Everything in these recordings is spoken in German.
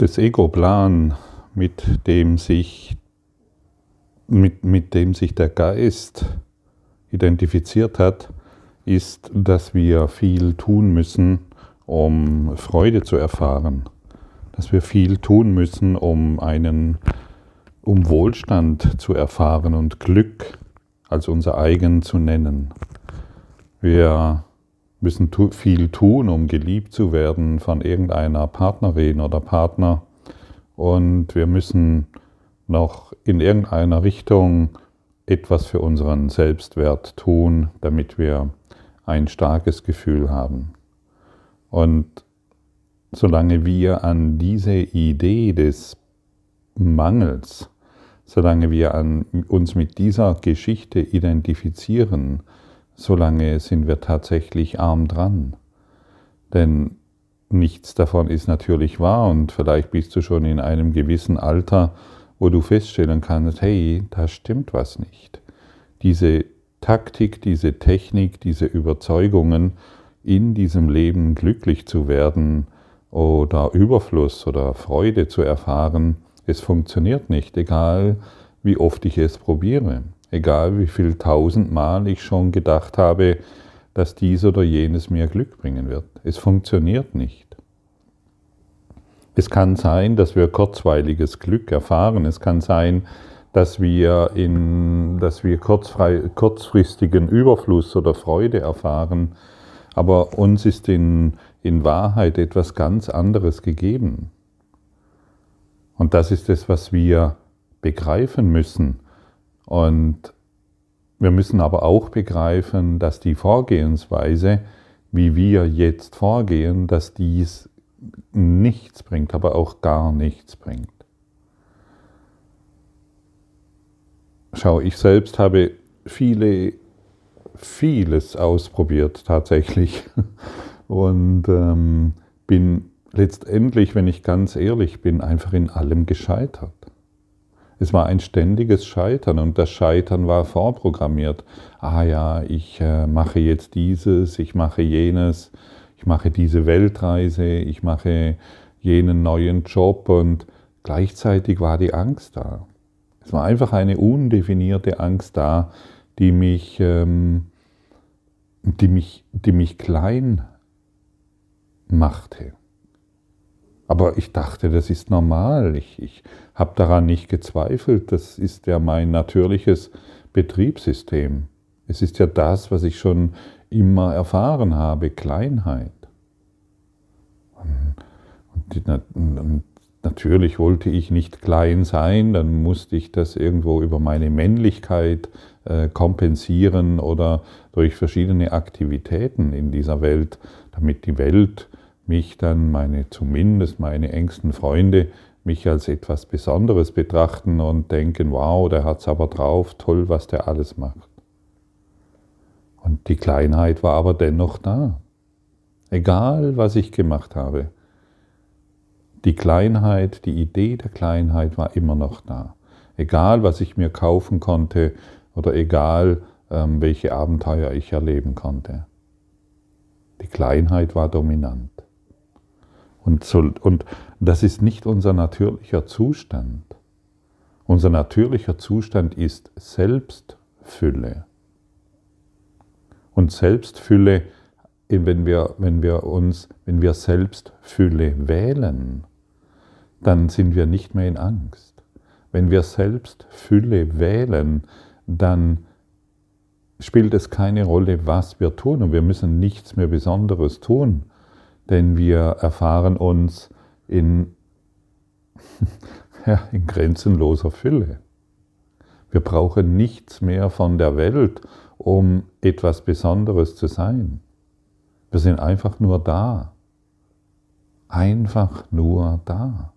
des Ego-Plan, mit dem sich mit, mit dem sich der Geist identifiziert hat, ist, dass wir viel tun müssen, um Freude zu erfahren, dass wir viel tun müssen, um einen, um Wohlstand zu erfahren und Glück als unser eigen zu nennen. Wir müssen viel tun, um geliebt zu werden von irgendeiner Partnerin oder Partner. Und wir müssen noch in irgendeiner Richtung etwas für unseren Selbstwert tun, damit wir ein starkes Gefühl haben. Und solange wir an diese Idee des Mangels, solange wir an uns mit dieser Geschichte identifizieren, solange sind wir tatsächlich arm dran. Denn nichts davon ist natürlich wahr und vielleicht bist du schon in einem gewissen Alter, wo du feststellen kannst, hey, da stimmt was nicht. Diese Taktik, diese Technik, diese Überzeugungen, in diesem Leben glücklich zu werden oder Überfluss oder Freude zu erfahren, es funktioniert nicht, egal wie oft ich es probiere, egal wie viel tausendmal ich schon gedacht habe, dass dies oder jenes mir Glück bringen wird. Es funktioniert nicht. Es kann sein, dass wir kurzweiliges Glück erfahren. Es kann sein, dass wir, in, dass wir kurzfristigen Überfluss oder Freude erfahren. Aber uns ist in, in Wahrheit etwas ganz anderes gegeben. Und das ist es, was wir begreifen müssen. Und wir müssen aber auch begreifen, dass die Vorgehensweise, wie wir jetzt vorgehen, dass dies nichts bringt, aber auch gar nichts bringt. Schau, ich selbst habe viele, vieles ausprobiert tatsächlich und ähm, bin letztendlich, wenn ich ganz ehrlich bin, einfach in allem gescheitert. Es war ein ständiges Scheitern und das Scheitern war vorprogrammiert. Ah ja, ich äh, mache jetzt dieses, ich mache jenes, ich mache diese Weltreise, ich mache jenen neuen Job und gleichzeitig war die Angst da. Es war einfach eine undefinierte Angst da, die mich, ähm, die mich, die mich klein machte. Aber ich dachte, das ist normal. Ich, ich habe daran nicht gezweifelt. Das ist ja mein natürliches Betriebssystem. Es ist ja das, was ich schon immer erfahren habe, Kleinheit. Und natürlich wollte ich nicht klein sein, dann musste ich das irgendwo über meine Männlichkeit äh, kompensieren oder durch verschiedene Aktivitäten in dieser Welt, damit die Welt mich dann, meine, zumindest meine engsten Freunde, mich als etwas Besonderes betrachten und denken, wow, der hat's aber drauf, toll, was der alles macht. Und die Kleinheit war aber dennoch da. Egal, was ich gemacht habe. Die Kleinheit, die Idee der Kleinheit war immer noch da. Egal, was ich mir kaufen konnte oder egal, ähm, welche Abenteuer ich erleben konnte. Die Kleinheit war dominant. Und, so, und das ist nicht unser natürlicher Zustand. Unser natürlicher Zustand ist Selbstfülle. Und Selbstfülle, wenn wir, wenn wir uns, wenn wir Selbstfülle wählen, dann sind wir nicht mehr in Angst. Wenn wir Selbstfülle wählen, dann spielt es keine Rolle, was wir tun und wir müssen nichts mehr Besonderes tun, denn wir erfahren uns in, ja, in grenzenloser Fülle. Wir brauchen nichts mehr von der Welt, um etwas Besonderes zu sein. Wir sind einfach nur da. Einfach nur da.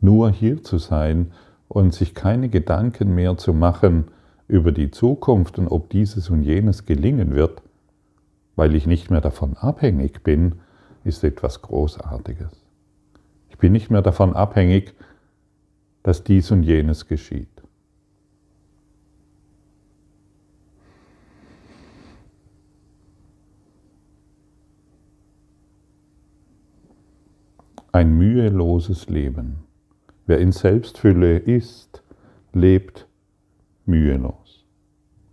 Nur hier zu sein und sich keine Gedanken mehr zu machen über die Zukunft und ob dieses und jenes gelingen wird, weil ich nicht mehr davon abhängig bin, ist etwas Großartiges. Ich bin nicht mehr davon abhängig, dass dies und jenes geschieht. Ein müheloses Leben. Wer in Selbstfülle ist, lebt mühelos.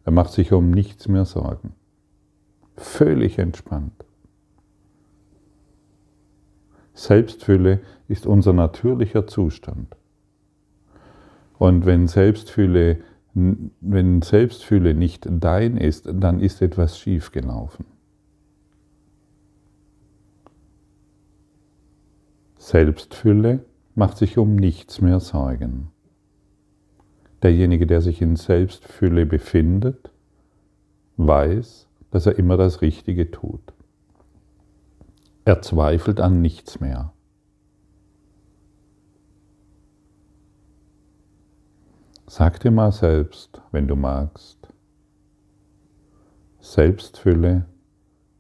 Er macht sich um nichts mehr Sorgen. Völlig entspannt. Selbstfülle ist unser natürlicher Zustand. Und wenn Selbstfülle, wenn Selbstfülle nicht dein ist, dann ist etwas schiefgelaufen. Selbstfülle macht sich um nichts mehr Sorgen. Derjenige, der sich in Selbstfülle befindet, weiß, dass er immer das Richtige tut. Er zweifelt an nichts mehr. Sag dir mal selbst, wenn du magst, Selbstfülle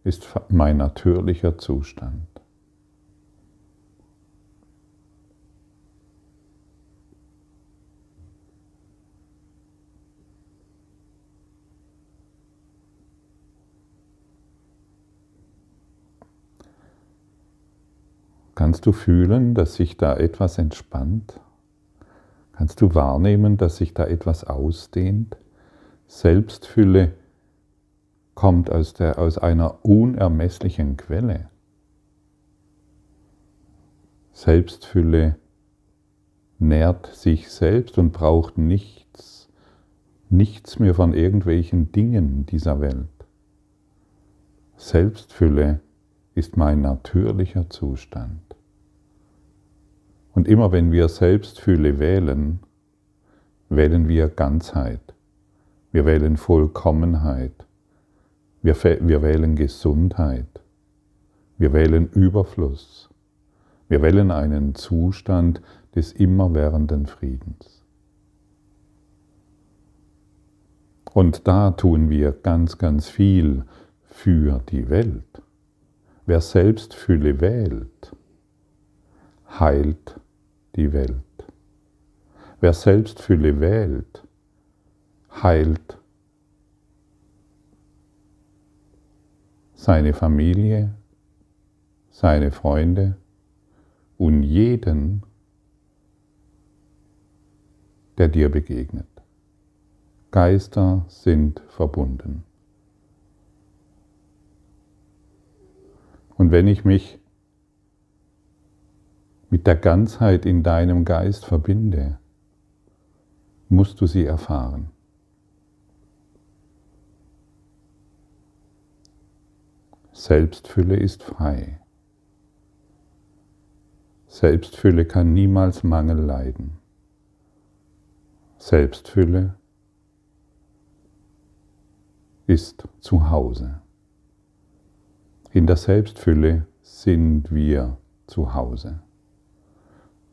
ist mein natürlicher Zustand. Kannst du fühlen, dass sich da etwas entspannt? Kannst du wahrnehmen, dass sich da etwas ausdehnt? Selbstfülle kommt aus, der, aus einer unermesslichen Quelle. Selbstfülle nährt sich selbst und braucht nichts, nichts mehr von irgendwelchen Dingen dieser Welt. Selbstfülle ist mein natürlicher Zustand. Und immer wenn wir Selbstfühle wählen, wählen wir Ganzheit. Wir wählen Vollkommenheit. Wir, wir wählen Gesundheit. Wir wählen Überfluss. Wir wählen einen Zustand des immerwährenden Friedens. Und da tun wir ganz, ganz viel für die Welt. Wer Selbstfülle wählt, heilt die Welt. Wer Selbstfülle wählt, heilt seine Familie, seine Freunde und jeden, der dir begegnet. Geister sind verbunden. Und wenn ich mich mit der Ganzheit in deinem Geist verbinde, musst du sie erfahren. Selbstfülle ist frei. Selbstfülle kann niemals Mangel leiden. Selbstfülle ist zu Hause. In der Selbstfülle sind wir zu Hause.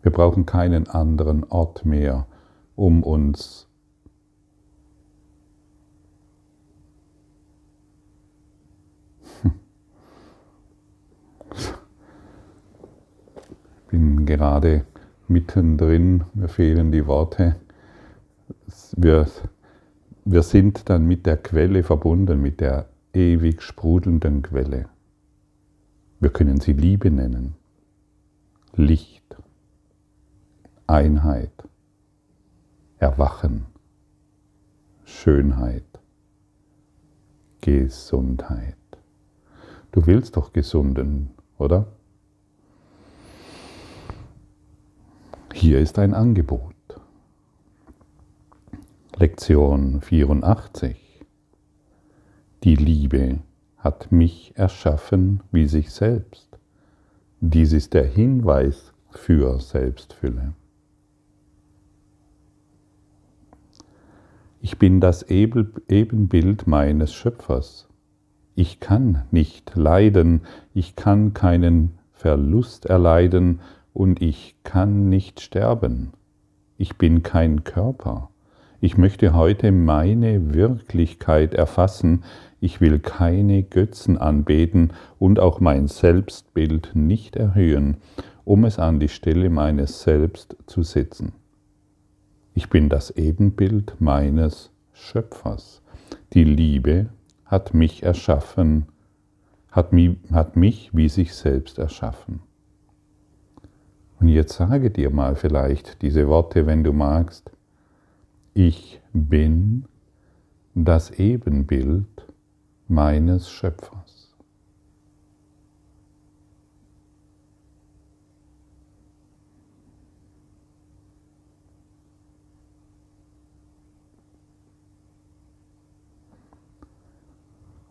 Wir brauchen keinen anderen Ort mehr, um uns Ich bin gerade mittendrin, mir fehlen die Worte. Wir, wir sind dann mit der Quelle verbunden, mit der ewig sprudelnden Quelle. Wir können sie Liebe nennen, Licht. Einheit, Erwachen, Schönheit, Gesundheit. Du willst doch gesunden, oder? Hier ist ein Angebot. Lektion 84. Die Liebe hat mich erschaffen wie sich selbst. Dies ist der Hinweis für Selbstfülle. Ich bin das Ebenbild meines Schöpfers. Ich kann nicht leiden, ich kann keinen Verlust erleiden und ich kann nicht sterben. Ich bin kein Körper. Ich möchte heute meine Wirklichkeit erfassen. Ich will keine Götzen anbeten und auch mein Selbstbild nicht erhöhen, um es an die Stelle meines Selbst zu setzen. Ich bin das Ebenbild meines Schöpfers. Die Liebe hat mich erschaffen, hat mich, hat mich wie sich selbst erschaffen. Und jetzt sage dir mal vielleicht diese Worte, wenn du magst. Ich bin das Ebenbild meines Schöpfers.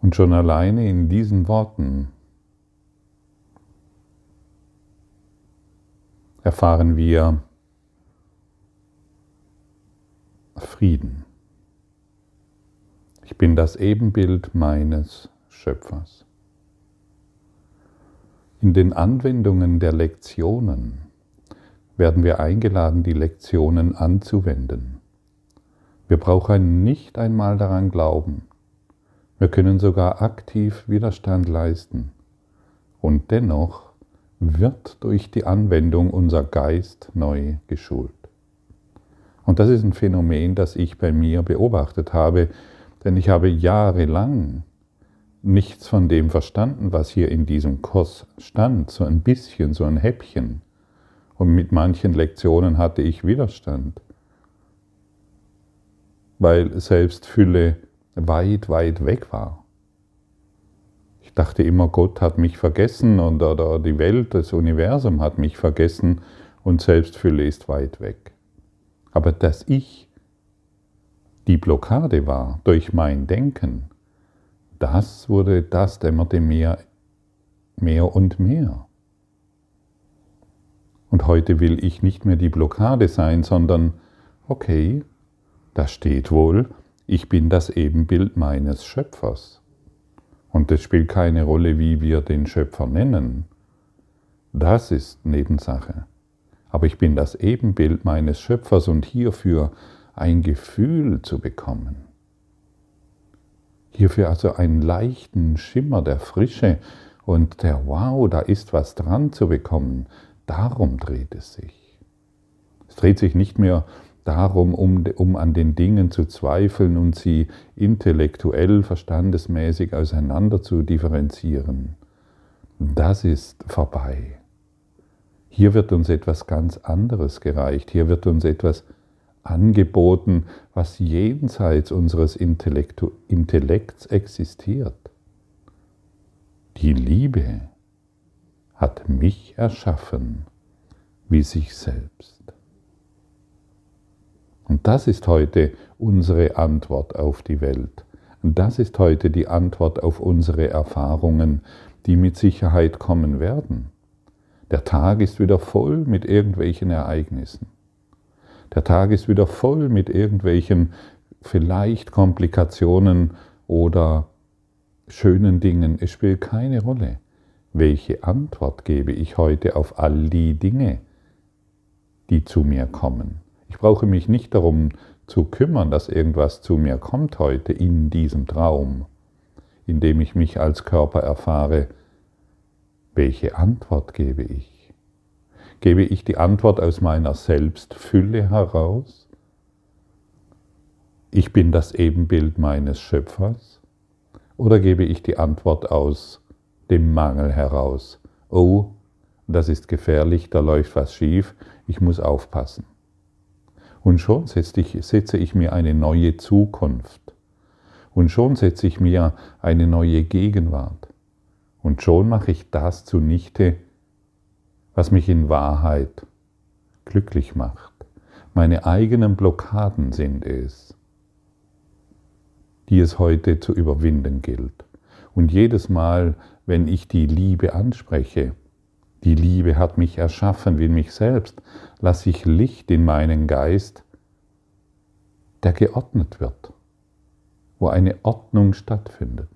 Und schon alleine in diesen Worten erfahren wir Frieden. Ich bin das Ebenbild meines Schöpfers. In den Anwendungen der Lektionen werden wir eingeladen, die Lektionen anzuwenden. Wir brauchen nicht einmal daran glauben. Wir können sogar aktiv Widerstand leisten. Und dennoch wird durch die Anwendung unser Geist neu geschult. Und das ist ein Phänomen, das ich bei mir beobachtet habe, denn ich habe jahrelang nichts von dem verstanden, was hier in diesem Kurs stand, so ein bisschen, so ein Häppchen. Und mit manchen Lektionen hatte ich Widerstand, weil Selbstfülle weit, weit weg war dachte immer, Gott hat mich vergessen und, oder die Welt, das Universum hat mich vergessen und Selbstfülle ist weit weg. Aber dass ich die Blockade war durch mein Denken, das wurde, das dämmerte mir mehr und mehr. Und heute will ich nicht mehr die Blockade sein, sondern, okay, da steht wohl, ich bin das Ebenbild meines Schöpfers. Und es spielt keine Rolle, wie wir den Schöpfer nennen. Das ist Nebensache. Aber ich bin das Ebenbild meines Schöpfers und hierfür ein Gefühl zu bekommen. Hierfür also einen leichten Schimmer der Frische und der Wow, da ist was dran zu bekommen. Darum dreht es sich. Es dreht sich nicht mehr darum, um, um an den Dingen zu zweifeln und sie intellektuell, verstandesmäßig auseinander zu differenzieren. Das ist vorbei. Hier wird uns etwas ganz anderes gereicht. Hier wird uns etwas angeboten, was jenseits unseres Intellektu Intellekts existiert. Die Liebe hat mich erschaffen wie sich selbst. Und das ist heute unsere Antwort auf die Welt. Und das ist heute die Antwort auf unsere Erfahrungen, die mit Sicherheit kommen werden. Der Tag ist wieder voll mit irgendwelchen Ereignissen. Der Tag ist wieder voll mit irgendwelchen vielleicht Komplikationen oder schönen Dingen. Es spielt keine Rolle. Welche Antwort gebe ich heute auf all die Dinge, die zu mir kommen? Ich brauche mich nicht darum zu kümmern, dass irgendwas zu mir kommt heute in diesem Traum, in dem ich mich als Körper erfahre. Welche Antwort gebe ich? Gebe ich die Antwort aus meiner Selbstfülle heraus? Ich bin das Ebenbild meines Schöpfers? Oder gebe ich die Antwort aus dem Mangel heraus? Oh, das ist gefährlich, da läuft was schief, ich muss aufpassen. Und schon setze ich, setze ich mir eine neue Zukunft. Und schon setze ich mir eine neue Gegenwart. Und schon mache ich das zunichte, was mich in Wahrheit glücklich macht. Meine eigenen Blockaden sind es, die es heute zu überwinden gilt. Und jedes Mal, wenn ich die Liebe anspreche, die Liebe hat mich erschaffen wie mich selbst. Lasse ich Licht in meinen Geist, der geordnet wird, wo eine Ordnung stattfindet.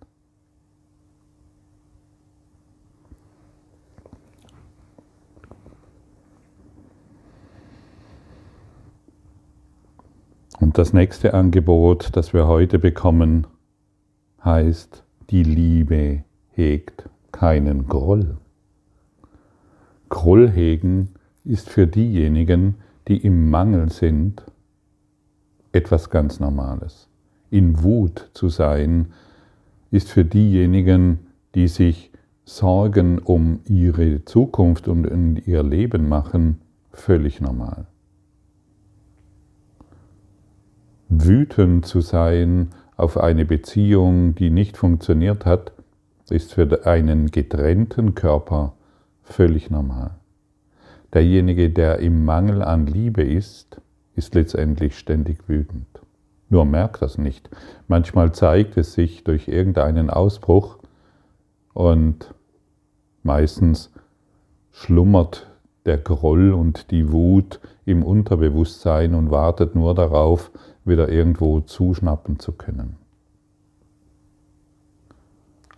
Und das nächste Angebot, das wir heute bekommen, heißt, die Liebe hegt keinen Groll. Groll hegen ist für diejenigen, die im Mangel sind, etwas ganz Normales. In Wut zu sein ist für diejenigen, die sich Sorgen um ihre Zukunft und ihr Leben machen, völlig normal. Wütend zu sein auf eine Beziehung, die nicht funktioniert hat, ist für einen getrennten Körper völlig normal. Derjenige, der im Mangel an Liebe ist, ist letztendlich ständig wütend. Nur merkt das nicht. Manchmal zeigt es sich durch irgendeinen Ausbruch und meistens schlummert der Groll und die Wut im Unterbewusstsein und wartet nur darauf, wieder irgendwo zuschnappen zu können.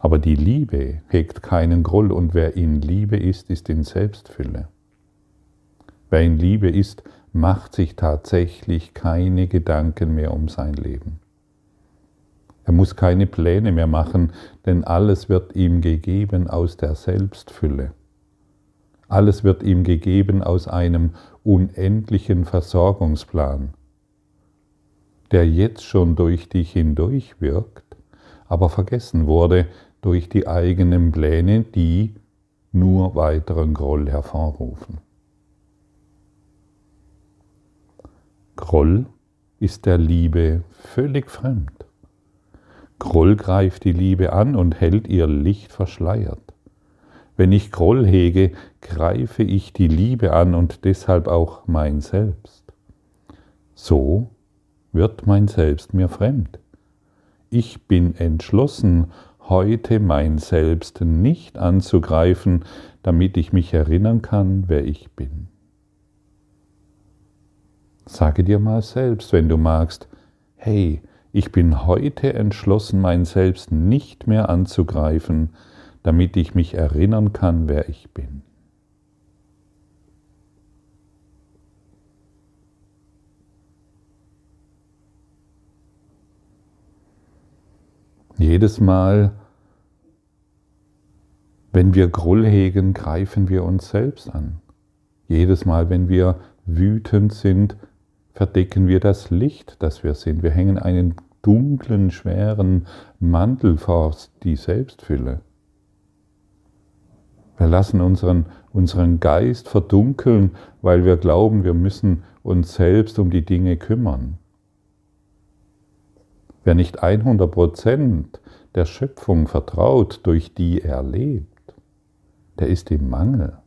Aber die Liebe hegt keinen Groll und wer in Liebe ist, ist in Selbstfülle. Wer in Liebe ist, macht sich tatsächlich keine Gedanken mehr um sein Leben. Er muss keine Pläne mehr machen, denn alles wird ihm gegeben aus der Selbstfülle. Alles wird ihm gegeben aus einem unendlichen Versorgungsplan, der jetzt schon durch dich hindurch wirkt, aber vergessen wurde durch die eigenen Pläne, die nur weiteren Groll hervorrufen. Groll ist der Liebe völlig fremd. Groll greift die Liebe an und hält ihr Licht verschleiert. Wenn ich Groll hege, greife ich die Liebe an und deshalb auch mein Selbst. So wird mein Selbst mir fremd. Ich bin entschlossen, heute mein Selbst nicht anzugreifen, damit ich mich erinnern kann, wer ich bin. Sage dir mal selbst, wenn du magst, hey, ich bin heute entschlossen, mein Selbst nicht mehr anzugreifen, damit ich mich erinnern kann, wer ich bin. Jedes Mal, wenn wir Groll hegen, greifen wir uns selbst an. Jedes Mal, wenn wir wütend sind, verdecken wir das Licht, das wir sind. Wir hängen einen dunklen, schweren Mantel vor die Selbstfülle. Wir lassen unseren, unseren Geist verdunkeln, weil wir glauben, wir müssen uns selbst um die Dinge kümmern. Wer nicht 100% der Schöpfung vertraut, durch die er lebt, der ist im Mangel.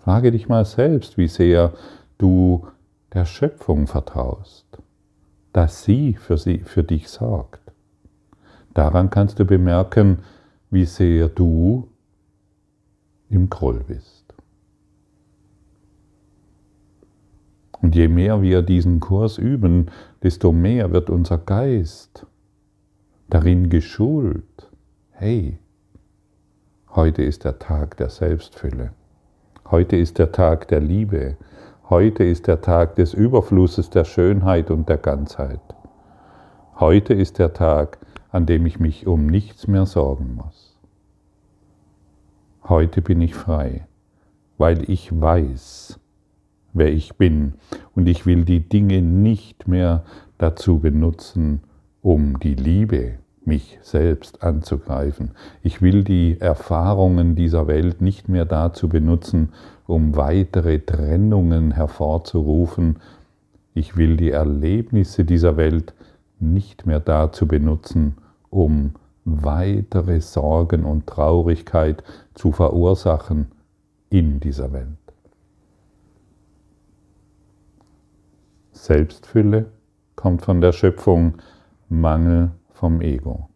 Frage dich mal selbst, wie sehr du der Schöpfung vertraust, dass sie für, sie für dich sorgt. Daran kannst du bemerken, wie sehr du im Groll bist. Und je mehr wir diesen Kurs üben, desto mehr wird unser Geist darin geschult. Hey, heute ist der Tag der Selbstfülle. Heute ist der Tag der Liebe. Heute ist der Tag des Überflusses der Schönheit und der Ganzheit. Heute ist der Tag, an dem ich mich um nichts mehr sorgen muss. Heute bin ich frei, weil ich weiß, wer ich bin und ich will die Dinge nicht mehr dazu benutzen, um die Liebe, mich selbst anzugreifen. Ich will die Erfahrungen dieser Welt nicht mehr dazu benutzen, um weitere Trennungen hervorzurufen. Ich will die Erlebnisse dieser Welt nicht mehr dazu benutzen, um weitere Sorgen und Traurigkeit zu verursachen in dieser Welt. Selbstfülle kommt von der Schöpfung, Mangel vom Ego.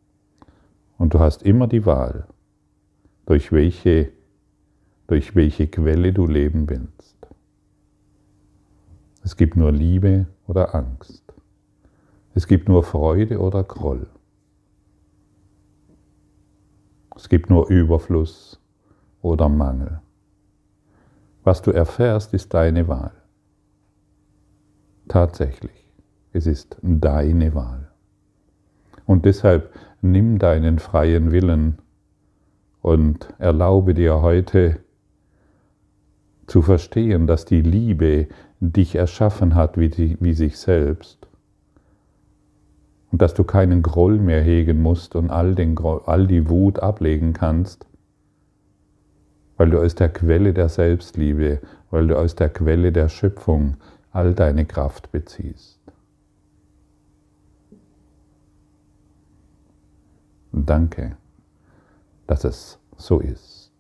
Und du hast immer die Wahl, durch welche durch welche Quelle du leben willst. Es gibt nur Liebe oder Angst. Es gibt nur Freude oder Groll. Es gibt nur Überfluss oder Mangel. Was du erfährst, ist deine Wahl. Tatsächlich, es ist deine Wahl. Und deshalb nimm deinen freien Willen und erlaube dir heute zu verstehen, dass die Liebe dich erschaffen hat wie, die, wie sich selbst und dass du keinen Groll mehr hegen musst und all, den, all die Wut ablegen kannst, weil du aus der Quelle der Selbstliebe, weil du aus der Quelle der Schöpfung all deine Kraft beziehst. Danke, dass es so ist.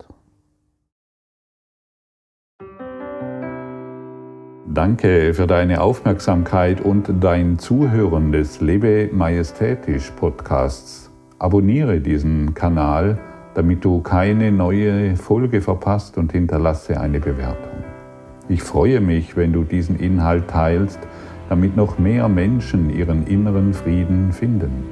Danke für deine Aufmerksamkeit und dein Zuhören des Lebe Majestätisch Podcasts. Abonniere diesen Kanal, damit du keine neue Folge verpasst und hinterlasse eine Bewertung. Ich freue mich, wenn du diesen Inhalt teilst, damit noch mehr Menschen ihren inneren Frieden finden.